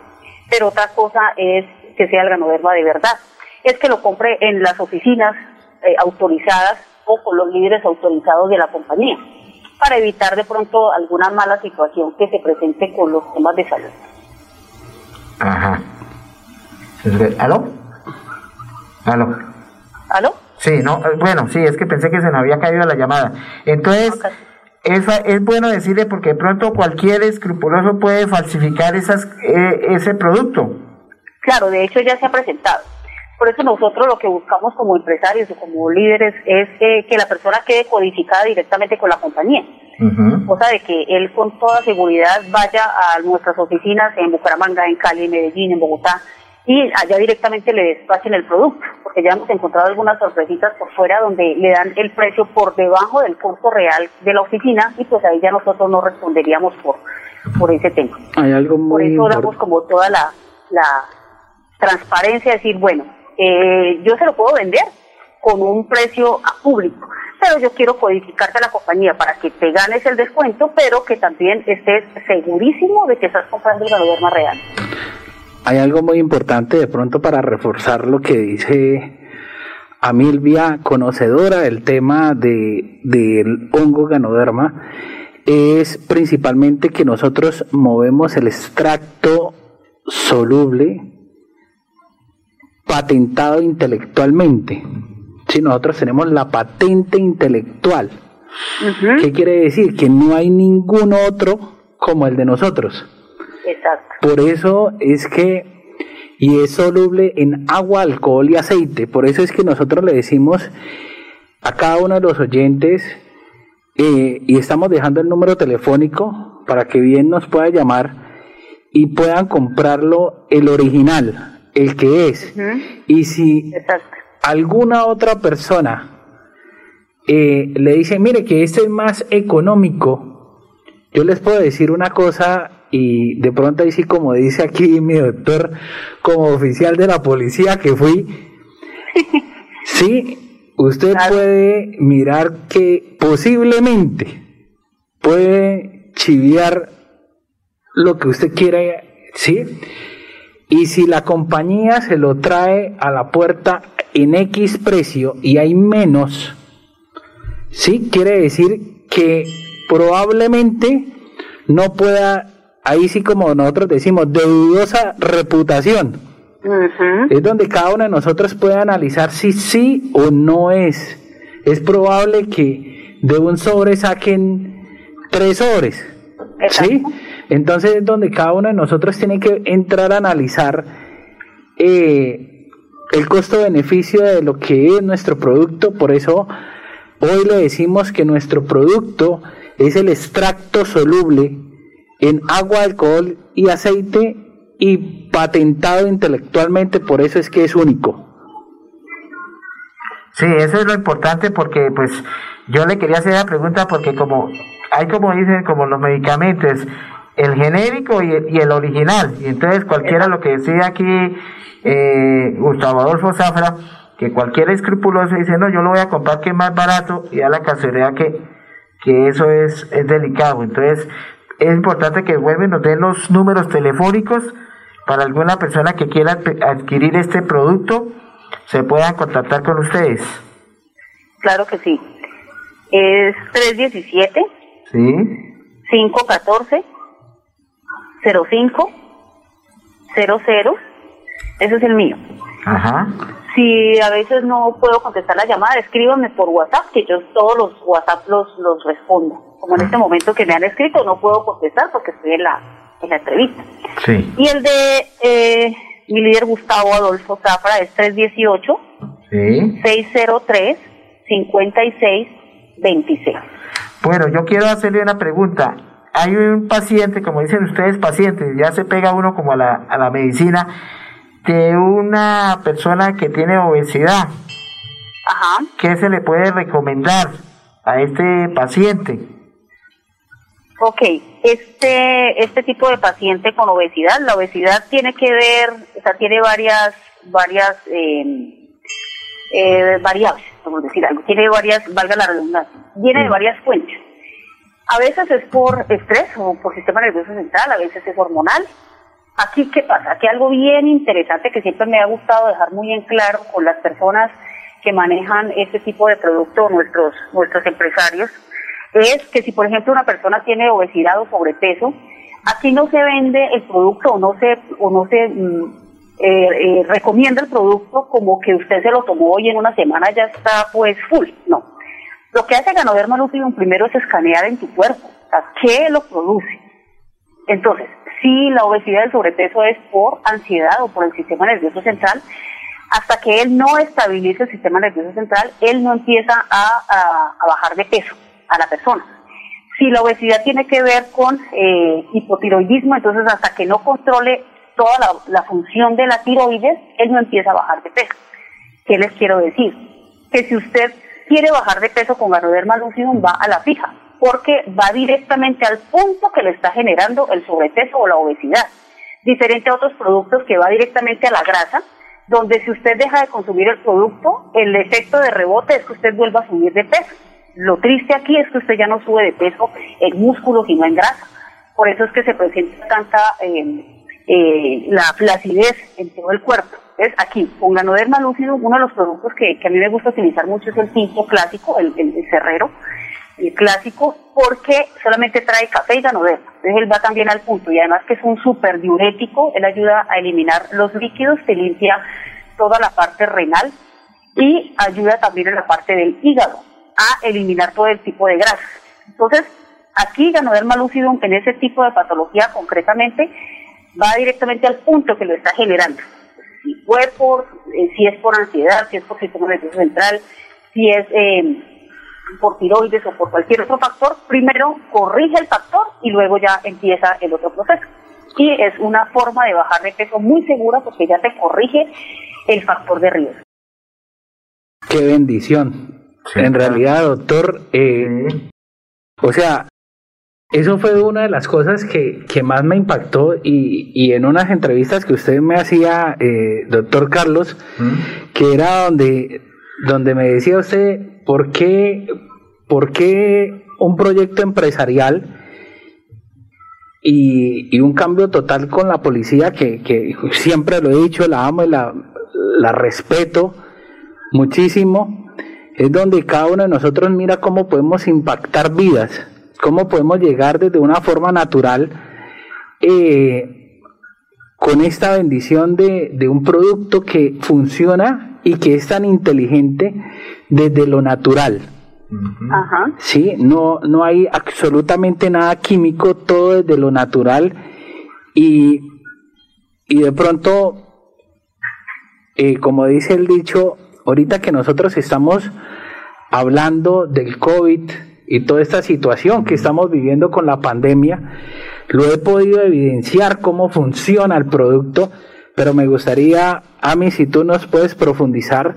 pero otra cosa es que sea el ganoderma de verdad es que lo compre en las oficinas eh, autorizadas o con los líderes autorizados de la compañía, para evitar de pronto alguna mala situación que se presente con los temas de salud. Ajá. ¿Aló? ¿Aló? ¿Aló? Sí, no, eh, bueno, sí, es que pensé que se me había caído la llamada. Entonces, es bueno decirle porque de pronto cualquier escrupuloso puede falsificar esas, eh, ese producto. Claro, de hecho ya se ha presentado. Por eso nosotros lo que buscamos como empresarios o como líderes es eh, que la persona quede codificada directamente con la compañía. O sea, de que él con toda seguridad vaya a nuestras oficinas en Bucaramanga, en Cali, en Medellín, en Bogotá, y allá directamente le despachen el producto, porque ya hemos encontrado algunas sorpresitas por fuera donde le dan el precio por debajo del costo real de la oficina y pues ahí ya nosotros no responderíamos por, por ese tema. Hay algo muy por eso damos como toda la, la transparencia, decir, bueno, eh, yo se lo puedo vender con un precio a público, pero yo quiero codificarte a la compañía para que te ganes el descuento, pero que también estés segurísimo de que estás comprando el más real. Hay algo muy importante de pronto para reforzar lo que dice Amilvia, conocedora del tema de, del hongo ganoderma, es principalmente que nosotros movemos el extracto soluble patentado intelectualmente. Si nosotros tenemos la patente intelectual, ¿qué quiere decir? Que no hay ningún otro como el de nosotros. Exacto. Por eso es que, y es soluble en agua, alcohol y aceite, por eso es que nosotros le decimos a cada uno de los oyentes, eh, y estamos dejando el número telefónico para que bien nos pueda llamar y puedan comprarlo el original, el que es. Y si alguna otra persona eh, le dice, mire que este es más económico, yo les puedo decir una cosa y de pronto ahí sí como dice aquí mi doctor como oficial de la policía que fui [laughs] sí usted puede mirar que posiblemente puede chiviar lo que usted quiera sí y si la compañía se lo trae a la puerta en X precio y hay menos sí quiere decir que probablemente no pueda ahí sí como nosotros decimos, de dudosa reputación. Es donde cada uno de nosotros puede analizar si sí o no es. Es probable que de un sobre saquen tres sobres. ¿Sí? Entonces es donde cada uno de nosotros tiene que entrar a analizar eh, el costo-beneficio de lo que es nuestro producto. Por eso hoy le decimos que nuestro producto es el extracto soluble en agua, alcohol y aceite y patentado intelectualmente, por eso es que es único. Sí, eso es lo importante porque pues yo le quería hacer la pregunta porque como hay como dicen como los medicamentos, el genérico y el, y el original, y entonces cualquiera lo que decía aquí eh, Gustavo Adolfo Zafra, que cualquier escrupuloso dice, no, yo lo voy a comprar que es más barato y a la casualidad que, que eso es, es delicado. Entonces, es importante que vuelven nos den los números telefónicos para alguna persona que quiera adquirir este producto, se puedan contactar con ustedes. Claro que sí. Es 317 ¿Sí? 514 05 00. Ese es el mío. Ajá. Si a veces no puedo contestar la llamada, escríbanme por WhatsApp, que yo todos los WhatsApp los, los respondo como en este momento que me han escrito, no puedo contestar porque estoy en la, en la entrevista. Sí. Y el de eh, mi líder Gustavo Adolfo Zafra es 318 sí. 603 5626. Bueno, yo quiero hacerle una pregunta. Hay un paciente, como dicen ustedes, pacientes, ya se pega uno como a la, a la medicina, de una persona que tiene obesidad. Ajá. ¿Qué se le puede recomendar a este paciente? Ok, este, este tipo de paciente con obesidad, la obesidad tiene que ver, o sea, tiene varias, varias em, eh, variables, vamos a decir algo, tiene varias, valga la redundancia, viene de varias fuentes. A veces es por estrés o por sistema nervioso central, a veces es hormonal. Aquí, ¿qué pasa? Aquí algo bien interesante que siempre me ha gustado dejar muy en claro con las personas que manejan este tipo de producto, nuestros, nuestros empresarios, es que si por ejemplo una persona tiene obesidad o sobrepeso, aquí no se vende el producto o no se, o no se mm, eh, eh, recomienda el producto como que usted se lo tomó y en una semana ya está pues full, no. Lo que hace Ganoderma Lucidum primero es escanear en tu cuerpo, ¿qué lo produce? Entonces, si la obesidad y el sobrepeso es por ansiedad o por el sistema nervioso central, hasta que él no estabilice el sistema nervioso central, él no empieza a, bajar de peso a la persona. Si la obesidad tiene que ver con eh, hipotiroidismo, entonces hasta que no controle toda la, función de la tiroides, él no empieza a bajar de peso. ¿Qué les quiero decir? Que si usted quiere bajar de peso con ganoderma lucidum, va a la fija, porque va directamente al punto que le está generando el sobrepeso o la obesidad. Diferente a otros productos que va directamente a la grasa, donde si usted deja de consumir el producto, el efecto de rebote es que usted vuelva a subir de peso. Lo triste aquí es que usted ya no sube de peso en músculos y no en grasa. Por eso es que se presenta tanta eh, eh, la flacidez en todo el cuerpo. Aquí, con ganoderma lúcido, uno de los productos que, a mí me gusta utilizar mucho es el tinto clásico, el, el, cerrero, el clásico, porque solamente trae café y ganoderma. Entonces él va también al punto y además que es un súper diurético, él ayuda a eliminar los líquidos, te limpia toda la parte renal y ayuda también en la parte del hígado a eliminar todo el tipo de grasas. Entonces, aquí ganoderma lúcido en ese tipo de patología concretamente va directamente al punto que lo está generando. Si fue por, eh, si es por ansiedad, si es por sistema nervioso central, si es eh, por tiroides o por cualquier otro factor, primero corrige el factor y luego ya empieza el otro proceso. Y es una forma de bajar de peso muy segura porque ya te corrige el factor de riesgo. Qué bendición. en realidad, doctor, eh, o sea, eso fue una de las cosas que, más me impactó y, en unas entrevistas que usted me hacía, eh, doctor Carlos, que era donde, donde me decía usted, ¿por qué, por qué un proyecto empresarial y, un cambio total con la policía, que, que, siempre lo he dicho, la amo y la, la respeto muchísimo, es donde cada uno de nosotros mira cómo podemos impactar vidas cómo podemos llegar desde una forma natural eh, con esta bendición de, un producto que funciona y que es tan inteligente desde lo natural. Sí, no, no hay absolutamente nada químico, todo desde lo natural. Y, y de pronto, eh, como dice el dicho, ahorita que nosotros estamos hablando del COVID, y toda esta situación que estamos viviendo con la pandemia, lo he podido evidenciar cómo funciona el producto, pero me gustaría, Ami, si tú nos puedes profundizar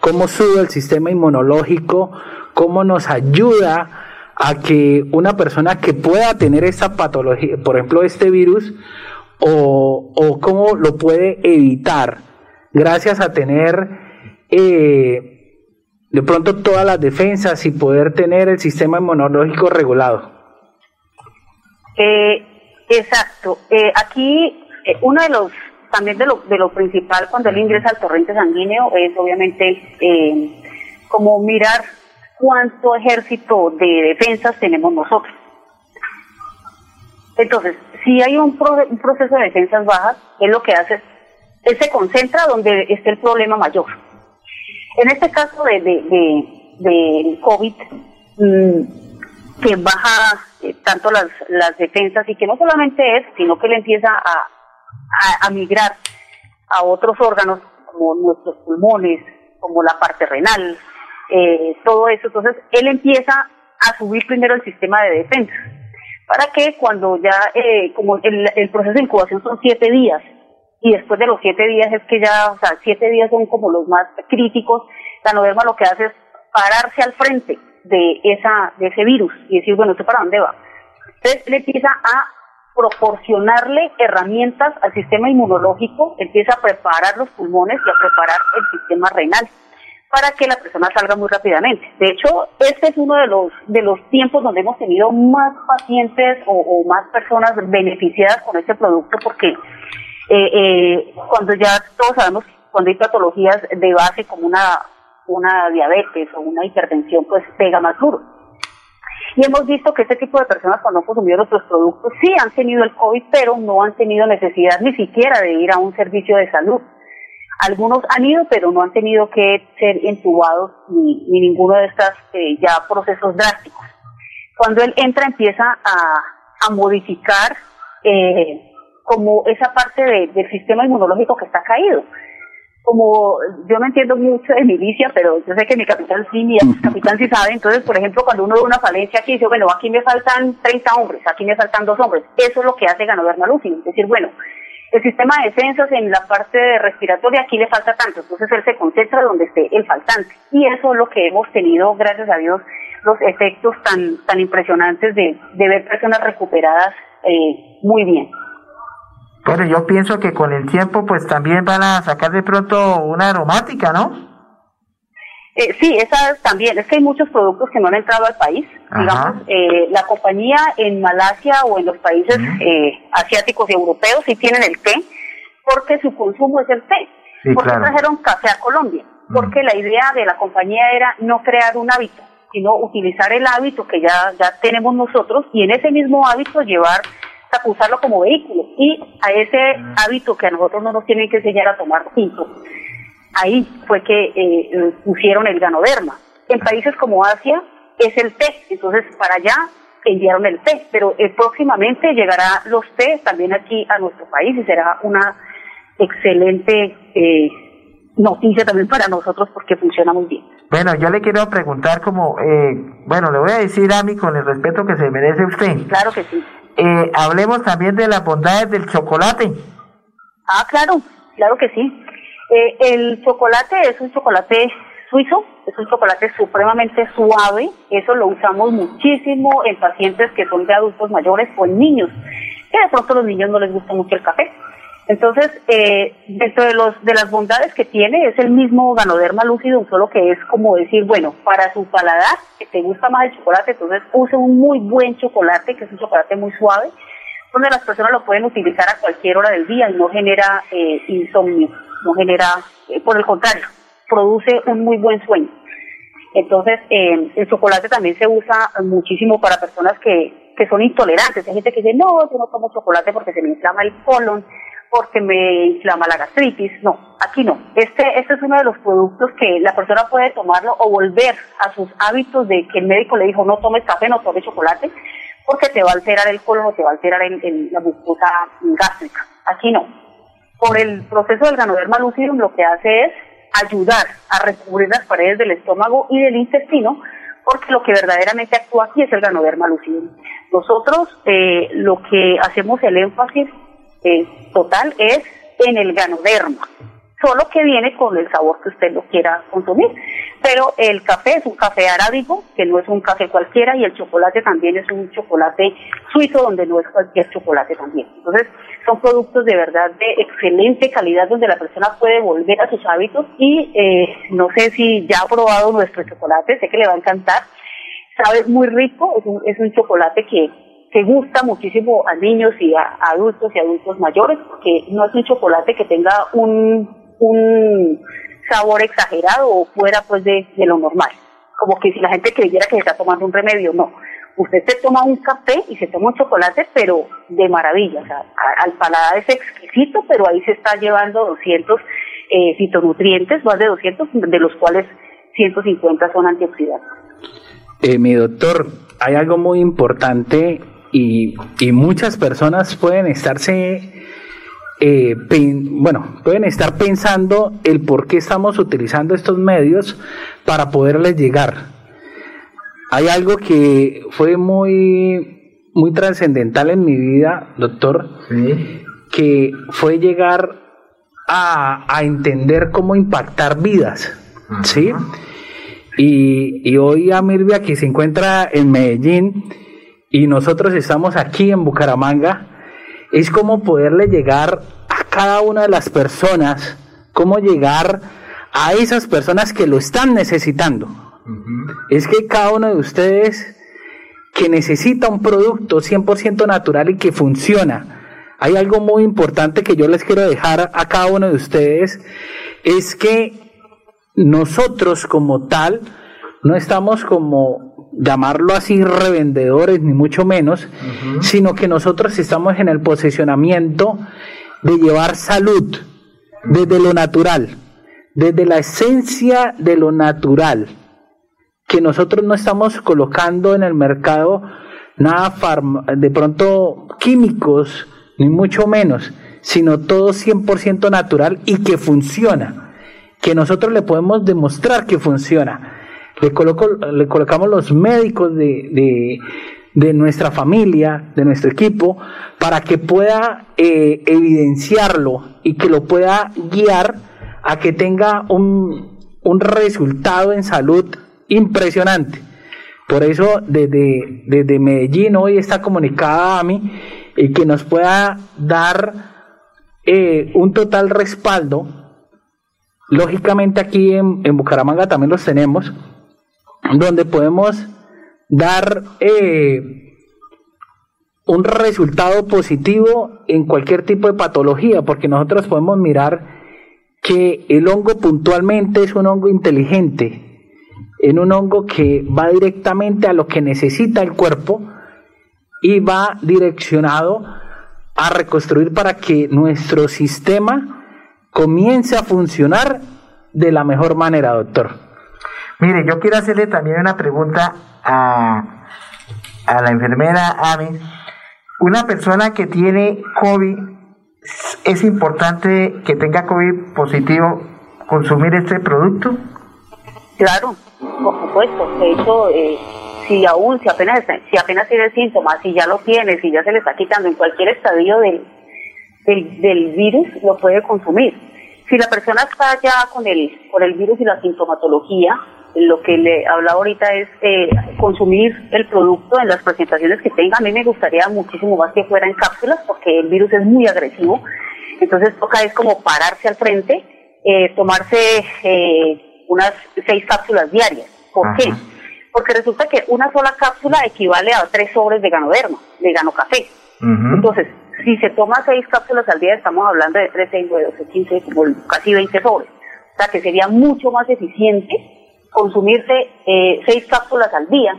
cómo sube el sistema inmunológico, cómo nos ayuda a que una persona que pueda tener esta patología, por ejemplo, este virus, o, o cómo lo puede evitar gracias a tener eh, de pronto todas las defensas y poder tener el sistema inmunológico regulado. Eh, exacto. Eh, aquí eh, uno de los también de lo, de lo principal cuando él ingresa al torrente sanguíneo es obviamente como mirar cuánto ejército de defensas tenemos nosotros. Entonces, si hay un, un proceso de defensas bajas, es lo que hace, él se concentra donde esté el problema mayor en este caso de, de, COVID, mm, que baja eh, tanto las, las defensas y que no solamente es, sino que le empieza a, a, migrar a otros órganos como nuestros pulmones, como la parte renal, eh, todo eso. Entonces, él empieza a subir primero el sistema de defensa, para que cuando ya, eh, como el proceso de incubación son siete días, y después de los siete días es que ya, o sea, siete días son como los más críticos, la noderma lo que hace es pararse al frente de esa de ese virus y decir, bueno, ¿esto para dónde va? Entonces le empieza a proporcionarle herramientas al sistema inmunológico, empieza a preparar los pulmones y a preparar el sistema renal para que la persona salga muy rápidamente. De hecho, este es uno de los de los tiempos donde hemos tenido más pacientes o más personas beneficiadas con este producto porque eh, eh, cuando ya todos sabemos, cuando hay patologías de base como una, una diabetes o una hipertensión, pues pega más duro. Y hemos visto que este tipo de personas cuando han consumido nuestros productos sí han tenido el COVID, pero no han tenido necesidad ni siquiera de ir a un servicio de salud. Algunos han ido, pero no han tenido que ser entubados ni, ni ninguno de estos eh, ya procesos drásticos. Cuando él entra empieza a, a modificar como esa parte del sistema inmunológico que está caído. como yo no entiendo mucho de milicia, pero yo sé que mi capitán sí, mi capitán sí sabe, entonces, por ejemplo, cuando uno ve una falencia aquí, dice, bueno, aquí me faltan 30 hombres, aquí me faltan dos hombres, eso es lo que hace Ganover Malusi, es decir, bueno, el sistema de defensas en la parte respiratoria aquí le falta tanto, entonces él se concentra donde esté el faltante, y eso es lo que hemos tenido, gracias a Dios, los efectos tan, tan impresionantes de, de ver personas recuperadas eh, muy bien. Bueno, yo pienso que con el tiempo pues también van a sacar de pronto una aromática, ¿no? Eh, sí, esa también. Es que hay muchos productos que no han entrado al país. Digamos, eh, la compañía en Malasia o en los países eh, asiáticos y europeos sí tienen el té, porque su consumo es el té. Sí, ¿Por qué trajeron café a Colombia? Porque la idea de la compañía era no crear un hábito, sino utilizar el hábito que ya, ya tenemos nosotros y en ese mismo hábito llevar usarlo como vehículo y a ese hábito que a nosotros no nos tienen que enseñar a tomar tinto. Ahí fue que eh, pusieron el ganoderma. En países como Asia es el té, entonces para allá enviaron el té, pero eh, próximamente llegará los té también aquí a nuestro país y será una excelente eh, noticia también para nosotros porque funciona muy bien. Bueno, yo le quiero preguntar como, bueno, le voy a decir a mí con el respeto que se merece usted. Claro que sí. Eh, hablemos también de las bondades del chocolate. Ah, claro, claro que sí. Eh, el chocolate es un chocolate suizo, es un chocolate supremamente suave, eso lo usamos muchísimo en pacientes que son de adultos mayores o en niños, que de pronto a los niños no les gusta mucho el café. Entonces, eh, dentro de, los, de las bondades que tiene, es el mismo ganoderma lúcido, solo que es como decir, bueno, para su paladar, que te gusta más el chocolate, entonces use un muy buen chocolate, que es un chocolate muy suave, donde las personas lo pueden utilizar a cualquier hora del día y no genera eh, insomnio, no genera, eh, por el contrario, produce un muy buen sueño. Entonces, eh, el chocolate también se usa muchísimo para personas que, que son intolerantes. Hay gente que dice, no, yo no tomo chocolate porque se me inflama el colon porque me inflama la gastritis. No, aquí no. Este, este es uno de los productos que la persona puede tomarlo o volver a sus hábitos de que el médico le dijo no tomes café, no tomes chocolate, porque te va a alterar el colon o te va a alterar en, la mucosa gástrica. Aquí no. Por el proceso del ganoderma lucidum lo que hace es ayudar a recubrir las paredes del estómago y del intestino, porque lo que verdaderamente actúa aquí es el ganoderma lucidum. Nosotros eh, lo que hacemos el énfasis eh, total es en el ganoderma, solo que viene con el sabor que usted lo quiera consumir. Pero el café es un café arábigo, que no es un café cualquiera, y el chocolate también es un chocolate suizo, donde no es cualquier chocolate también. Entonces, son productos de verdad de excelente calidad, donde la persona puede volver a sus hábitos y eh, no sé si ya ha probado nuestro chocolate, sé que le va a encantar. Sabe muy rico, es un, es un chocolate que que gusta muchísimo a niños y a, adultos y adultos mayores, porque no es un chocolate que tenga un, un sabor exagerado o fuera pues de, lo normal. Como que si la gente creyera que se está tomando un remedio, no. Usted se toma un café y se toma un chocolate, pero de maravilla. O sea, al paladar es exquisito, pero ahí se está llevando 200 eh, fitonutrientes, más de 200, de los cuales 150 son antioxidantes. Eh, mi doctor, hay algo muy importante y, muchas personas pueden estarse, eh, bueno, pueden estar pensando el por qué estamos utilizando estos medios para poderles llegar. Hay algo que fue muy, muy trascendental en mi vida, doctor, que fue llegar a, a, entender cómo impactar vidas, ¿sí? Y, y hoy a Mirvia, que se encuentra en Medellín, y nosotros estamos aquí en Bucaramanga, es como poderle llegar a cada una de las personas, cómo llegar a esas personas que lo están necesitando. Es que cada uno de ustedes que necesita un producto 100% natural y que funciona, hay algo muy importante que yo les quiero dejar a cada uno de ustedes, es que nosotros como tal no estamos como llamarlo así revendedores, ni mucho menos, sino que nosotros estamos en el posicionamiento de llevar salud desde lo natural, desde la esencia de lo natural, que nosotros no estamos colocando en el mercado nada de pronto químicos, ni mucho menos, sino todo 100% natural y que funciona. que nosotros le podemos demostrar que funciona. Le, coloco, le colocamos los médicos de, de, nuestra familia, de nuestro equipo, para que pueda eh, evidenciarlo y que lo pueda guiar a que tenga un, un resultado en salud impresionante. Por eso desde, desde Medellín hoy está comunicada a mí y que nos pueda dar eh, un total respaldo. Lógicamente aquí en, Bucaramanga también los tenemos, donde podemos dar eh, un resultado positivo en cualquier tipo de patología, porque nosotros podemos mirar que el hongo puntualmente es un hongo inteligente, en un hongo que va directamente a lo que necesita el cuerpo y va direccionado a reconstruir para que nuestro sistema comience a funcionar de la mejor manera, doctor. Mire, yo quiero hacerle también una pregunta a, a la enfermera Ami. Una persona que tiene COVID, ¿es importante que tenga COVID positivo consumir este producto? Claro, por supuesto. De hecho, eh, si aún, si apenas, si apenas tiene síntomas, si ya lo tiene, si ya se le está quitando en cualquier estadio del, del, virus, lo puede consumir. Si la persona está ya con el, con el virus y la sintomatología, lo que le hablaba ahorita es eh, consumir el producto en las presentaciones que tenga. A mí me gustaría muchísimo más que fuera en cápsulas porque el virus es muy agresivo. Entonces toca es como pararse al frente, eh, tomarse eh, unas seis cápsulas diarias. ¿Por qué? Porque resulta que una sola cápsula equivale a tres sobres de ganoderma, de ganocafé. Entonces, si se toma seis cápsulas al día, estamos hablando de 3, 6, 9, 12, 15, como casi 20 sobres. O sea, que sería mucho más eficiente consumirse eh, seis cápsulas al día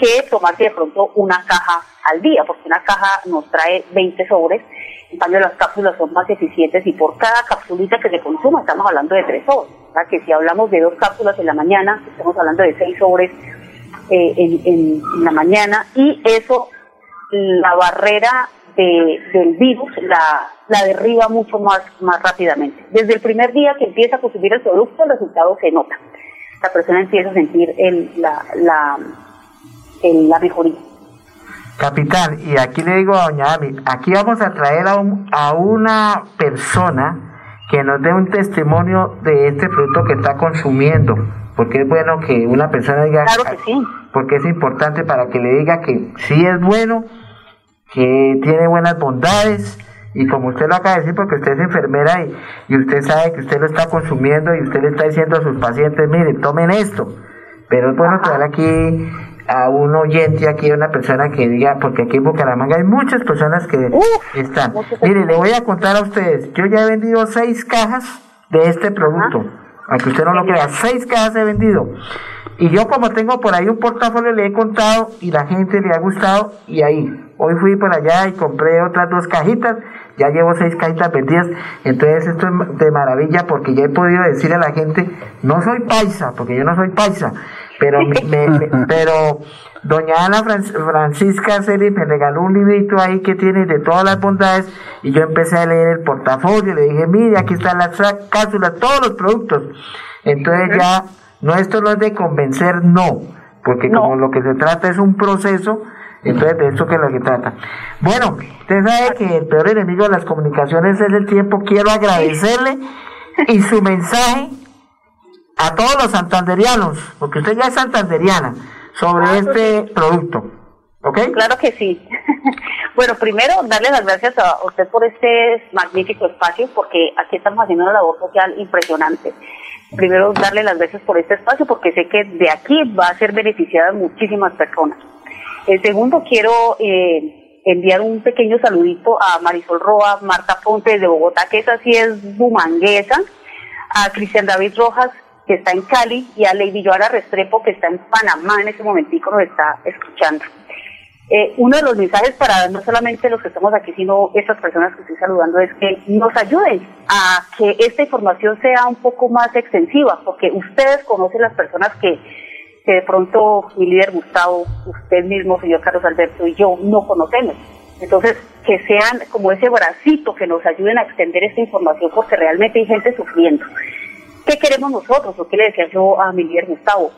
que tomarse de pronto una caja al día, porque una caja nos trae 20 sobres, en cambio las cápsulas son más eficientes y por cada capsulita que se consuma estamos hablando de tres sobres. Sea que si hablamos de dos cápsulas en la mañana, estamos hablando de seis sobres eh, en, la mañana y eso, la barrera del virus la, la derriba mucho más, más rápidamente. Desde el primer día que empieza a consumir el producto, el resultado se nota. La persona empieza a sentir el, la, la, la mejoría. Capitán, y aquí le digo a doña Ami, aquí vamos a traer a, a una persona que nos dé un testimonio de este producto que está consumiendo, porque es bueno que una persona diga, claro que sí. porque es importante para que le diga que sí es bueno, que tiene buenas bondades, y como usted lo acaba de decir, porque usted es enfermera y, y usted sabe que usted lo está consumiendo y usted le está diciendo a sus pacientes, miren, tomen esto, pero es bueno traer aquí a un oyente aquí, a una persona que diga, porque aquí en Bucaramanga hay muchas personas que están. Mire, le voy a contar a ustedes, yo ya he vendido seis cajas de este producto, aunque usted no lo crea, seis cajas he vendido. Y yo como tengo por ahí un portafolio le he contado y la gente le ha gustado y ahí, hoy fui por allá y compré otras dos cajitas, ya llevo seis cajitas vendidas, entonces esto es de maravilla porque ya he podido decir a la gente, no soy paisa, porque yo no soy paisa, pero, me, [laughs] pero doña Ana Francisca Celi me regaló un librito ahí que tiene de todas las bondades y yo empecé a leer el portafolio, le dije, mire, aquí están las cápsulas, todos los productos. Entonces ya, no, esto no es de convencer, no, porque como lo que se trata es un proceso, entonces de esto que es lo que trata. Bueno, usted sabe que el peor enemigo de las comunicaciones es el tiempo. Quiero agradecerle y su mensaje a todos los santanderianos, porque usted ya es santanderiana, sobre ah, este producto. ¿Ok? Claro que sí. [laughs] bueno, primero, darle las gracias a usted por este magnífico espacio, porque aquí estamos haciendo una labor social impresionante. Primero, darle las gracias por este espacio, porque sé que de aquí va a ser beneficiada muchísimas personas. El segundo, quiero eh, enviar un pequeño saludito a Marisol Roa, Marta Ponte de Bogotá, que esa sí es bumanguesa, a Cristian David Rojas, que está en Cali, y a Lady Joana Restrepo, que está en Panamá en ese momentico, nos está escuchando. Eh, uno de los mensajes para no solamente los que estamos aquí, sino estas personas que estoy saludando, es que nos ayuden a que esta información sea un poco más extensiva, porque ustedes conocen las personas que, que de pronto mi líder Gustavo, usted mismo, señor Carlos Alberto y yo no conocemos. Entonces, que sean como ese bracito que nos ayuden a extender esta información, porque realmente hay gente sufriendo. ¿qué queremos nosotros? O qué le decía yo a mi líder Gustavo.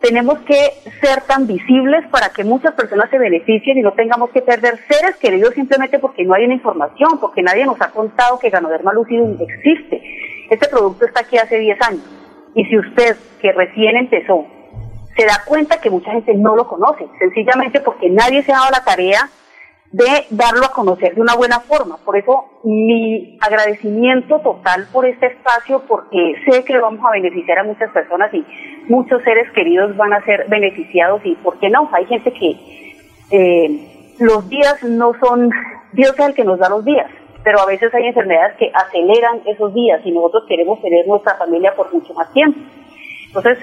Tenemos que ser tan visibles para que muchas personas se beneficien y no tengamos que perder seres queridos simplemente porque no hay una información, porque nadie nos ha contado que Ganoderma Lucidum existe. Este producto está aquí hace 10 años. Y si usted, que recién empezó, se da cuenta que mucha gente no lo conoce, sencillamente porque nadie se ha dado la tarea de darlo a conocer de una buena forma. Por eso mi agradecimiento total por este espacio, porque sé que vamos a beneficiar a muchas personas y muchos seres queridos van a ser beneficiados y, ¿por qué no? Hay gente que eh, los días no son, Dios es el que nos da los días, pero a veces hay enfermedades que aceleran esos días y nosotros queremos tener nuestra familia por mucho más tiempo. Entonces,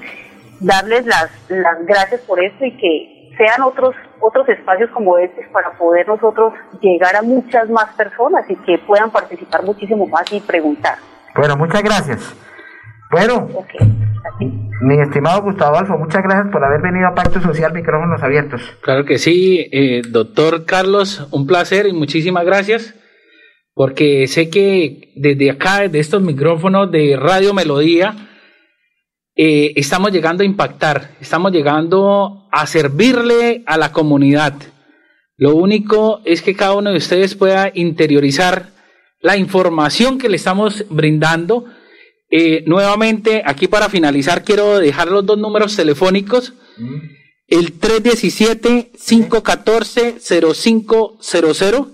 darles las, las gracias por esto y que sean otros otros espacios como estos para poder nosotros llegar a muchas más personas y que puedan participar muchísimo más y preguntar. Bueno, muchas gracias. Bueno, mi estimado Gustavo Alfo, muchas gracias por haber venido a Pacto Social Micrófonos Abiertos. Claro que sí, eh, doctor Carlos, un placer y muchísimas gracias, porque sé que desde acá, desde estos micrófonos de Radio Melodía, eh, estamos llegando a impactar, estamos llegando a servirle a la comunidad. Lo único es que cada uno de ustedes pueda interiorizar la información que le estamos brindando. Eh, nuevamente, aquí para finalizar, quiero dejar los dos números telefónicos. El 317-514-0500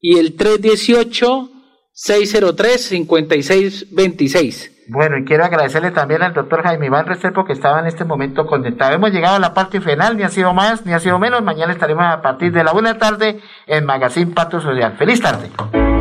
y el 318-603-5626. Bueno, y quiero agradecerle también al doctor Jaime Iván Restrepo que estaba en este momento conectado. Hemos llegado a la parte final, ni ha sido más, ni ha sido menos. Mañana estaremos a partir de la buena tarde en Magazine Pacto Social. Feliz tarde.